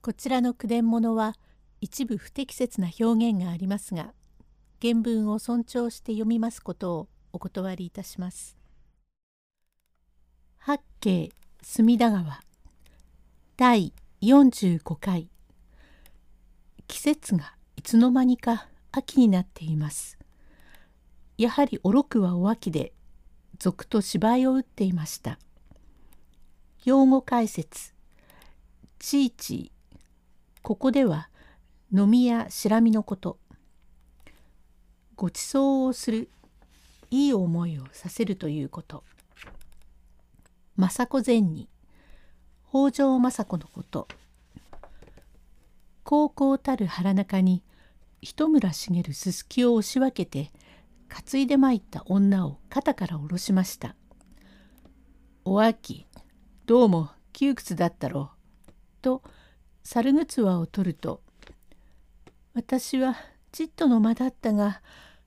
こちらの句伝物は一部不適切な表現がありますが原文を尊重して読みますことをお断りいたします。八景隅田川第45回季節がいつの間にか秋になっています。やはりおろくはお秋で続と芝居を打っていました。用語解説ちいちここでは飲みやしらみのことごちそうをするいい思いをさせるということ政子前に北条政子のこと高校たる腹中に糸村茂るすすきを押し分けて担いでまいった女を肩から下ろしました。お秋どうも窮屈だったろう。と猿ぐつわを取ると「私はちっとの間だったが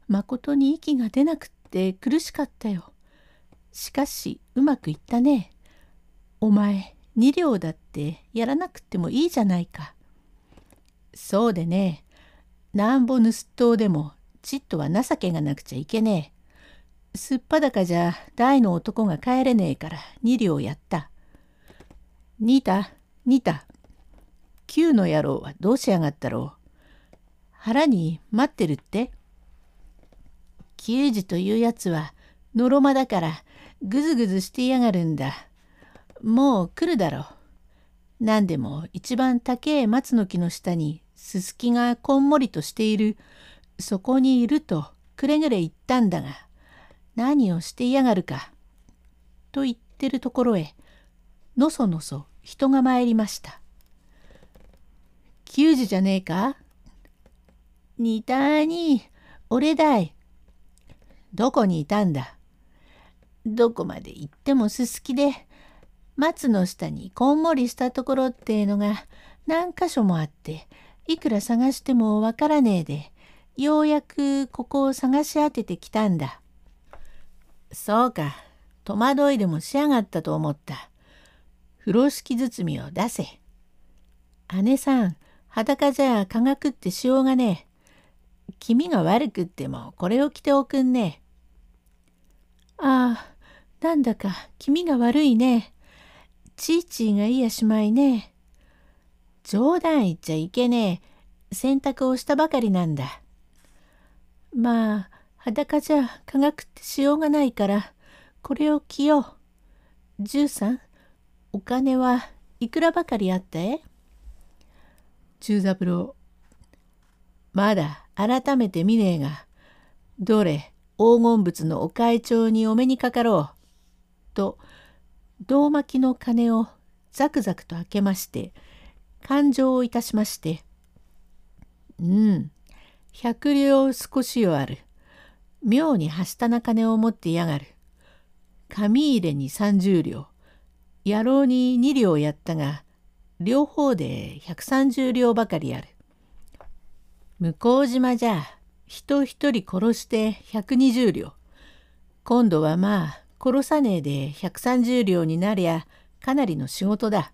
まことに息が出なくって苦しかったよ。しかしうまくいったね。お前2両だってやらなくてもいいじゃないか。そうでねなんぼ盗っ人でもちっとは情けがなくちゃいけねえ。すっぱだかじゃ大の男が帰れねえから2両やった。にた、にた？九の野郎はどうしやがったろう。腹に待ってるって球児というやつはのろまだからぐずぐずしてやがるんだ。もう来るだろう。何でも一番高え松の木の下にすすきがこんもりとしているそこにいるとくれぐれ言ったんだが何をしていやがるか。と言ってるところへのそのそ人が参りました。球児じゃねえか？にたに、俺だい。どこにいたんだ？どこまで行ってもすすきで、松の下にこんもりしたところってえのが何箇所もあって、いくら探してもわからねえで、ようやくここを探し当ててきたんだ。そうか、戸惑いでもしやがったと思った。風呂敷包みを出せ。姉さん、裸じゃ科学ってしようがねえ。気味が悪くってもこれを着ておくんね。ああ、なんだか気味が悪いね。ちいちいがいやしまいね。冗談言っちゃいけねえ。洗濯をしたばかりなんだ。まあ、裸じゃ科学ってしようがないから、これを着よう。十三、お金はいくらばかりあったえ？中三郎。まだ改めて見ねえが、どれ黄金仏のお会長にお目にかかろう。と、胴巻きの金をザクザクと開けまして、勘定をいたしまして、うん、百両少しよある。妙にはしたな金を持ってやがる。紙入れに三十両。野郎に二両やったが、両方で130両ばかりある。向島じゃ人一人殺して120両。今度はまあ殺さねえで130両になりゃかなりの仕事だ。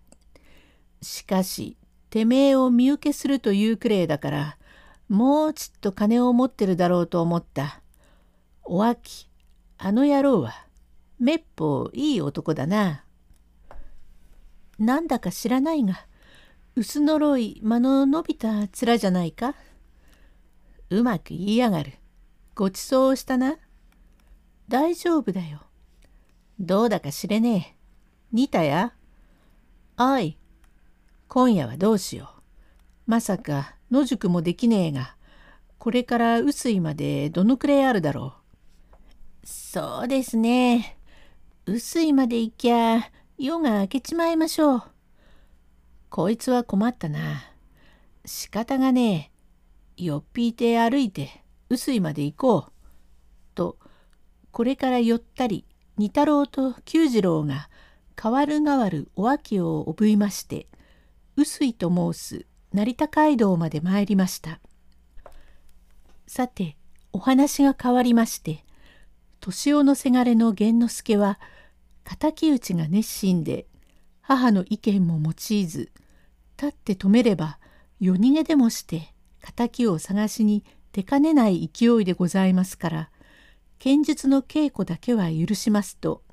しかし、てめえを身請けするというくれいだから、もうちっと金を持ってるだろうと思った。お秋、あの野郎は、めっぽういい男だな。なんだか知らないが薄のろい間の伸びた面じゃないか？うまく言いやがる。ごちそうしたな。大丈夫だよ。どうだか知れねえ。似たや？おい今夜はどうしよう。まさか野宿もできねえがこれから雨水までどのくらいあるだろう。そうですね。雨水まで行きゃ夜が明けちまいましょう。こいつは困ったな。仕方がねえ。よっぴいて歩いて、臼井まで行こう。と、これから寄ったり、二太郎と久次郎が代わる代わるお秋をおぶいまして、臼井と申す成田街道まで参りました。さて、お話が変わりまして、年男のせがれの源之助は、敵討ちが熱心で母の意見も用いず立って止めれば夜逃げでもして敵を探しに出かねない勢いでございますから剣術の稽古だけは許しますと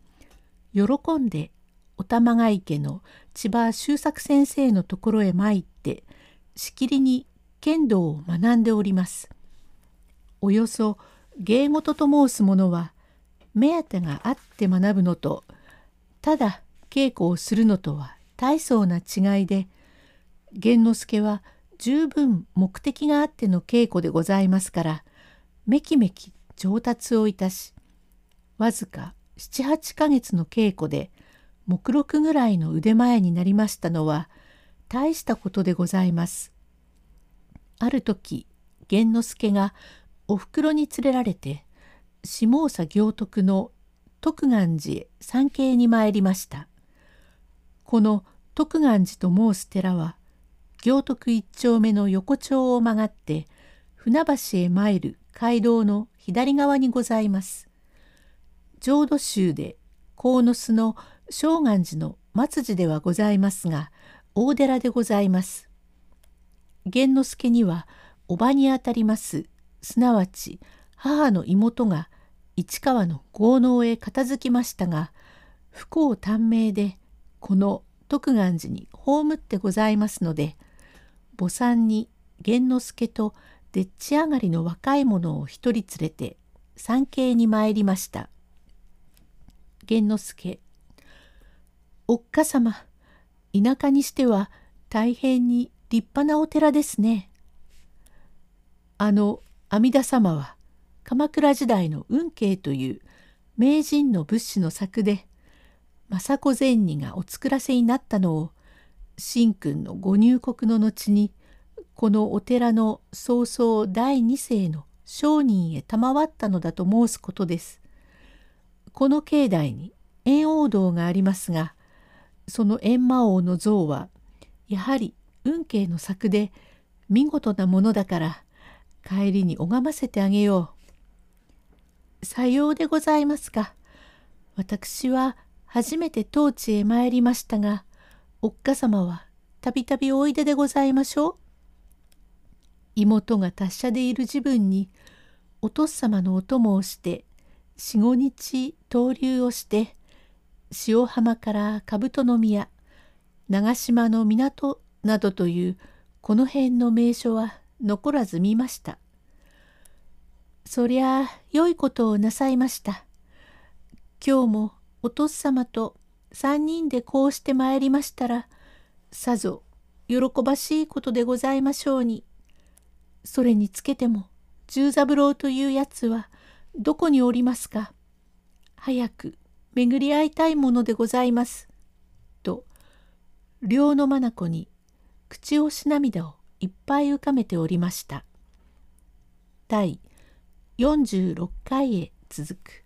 喜んでお玉ヶ池の千葉周作先生のところへ参ってしきりに剣道を学んでおります。およそ芸事と申すものは目当てがあって学ぶのとただ稽古をするのとは大層な違いで玄之助は十分目的があっての稽古でございますからめきめき上達をいたしわずか78ヶ月の稽古で目録ぐらいの腕前になりましたのは大したことでございます。ある時玄之助がおふくろに連れられて下総行徳の徳願寺参詣に参りました。この徳願寺と申す寺は行徳一丁目の横丁を曲がって船橋へ参る街道の左側にございます。浄土宗で鴻巣の正願寺の末寺ではございますが大寺でございます。玄之助にはおばにあたりますすなわち母の妹が市川の豪農へ片付きましたが不幸短命でこの徳願寺に葬ってございますので母さんに玄之助とでっち上がりの若い者を一人連れて参詣に参りました。玄之助おっかさま田舎にしては大変に立派なお寺ですね。あの阿弥陀様は鎌倉時代の運慶という名人の仏師の作で政子善人がお作らせになったのを神君のご入国の後にこのお寺の早々第二世の商人へ賜ったのだと申すことです。この境内に円王堂がありますがその閻魔王の像はやはり運慶の作で見事なものだから帰りに拝ませてあげよう。さようでございますか。私は初めて当地へ参りましたが、おっかさまはたびたびおいででございましょう。妹が達者でいる自分にお父様のお供をして四五日逗留をして塩浜から兜宮長島の港などというこの辺の名所は残らず見ました。そりゃあ良いことをなさいました。今日もお父様と三人でこうして参りましたらさぞ喜ばしいことでございましょうに。それにつけても十三郎というやつはどこにおりますか早く巡り会いたいものでございます。と両の眼に口押し涙をいっぱい浮かべておりました。第46回へ続く。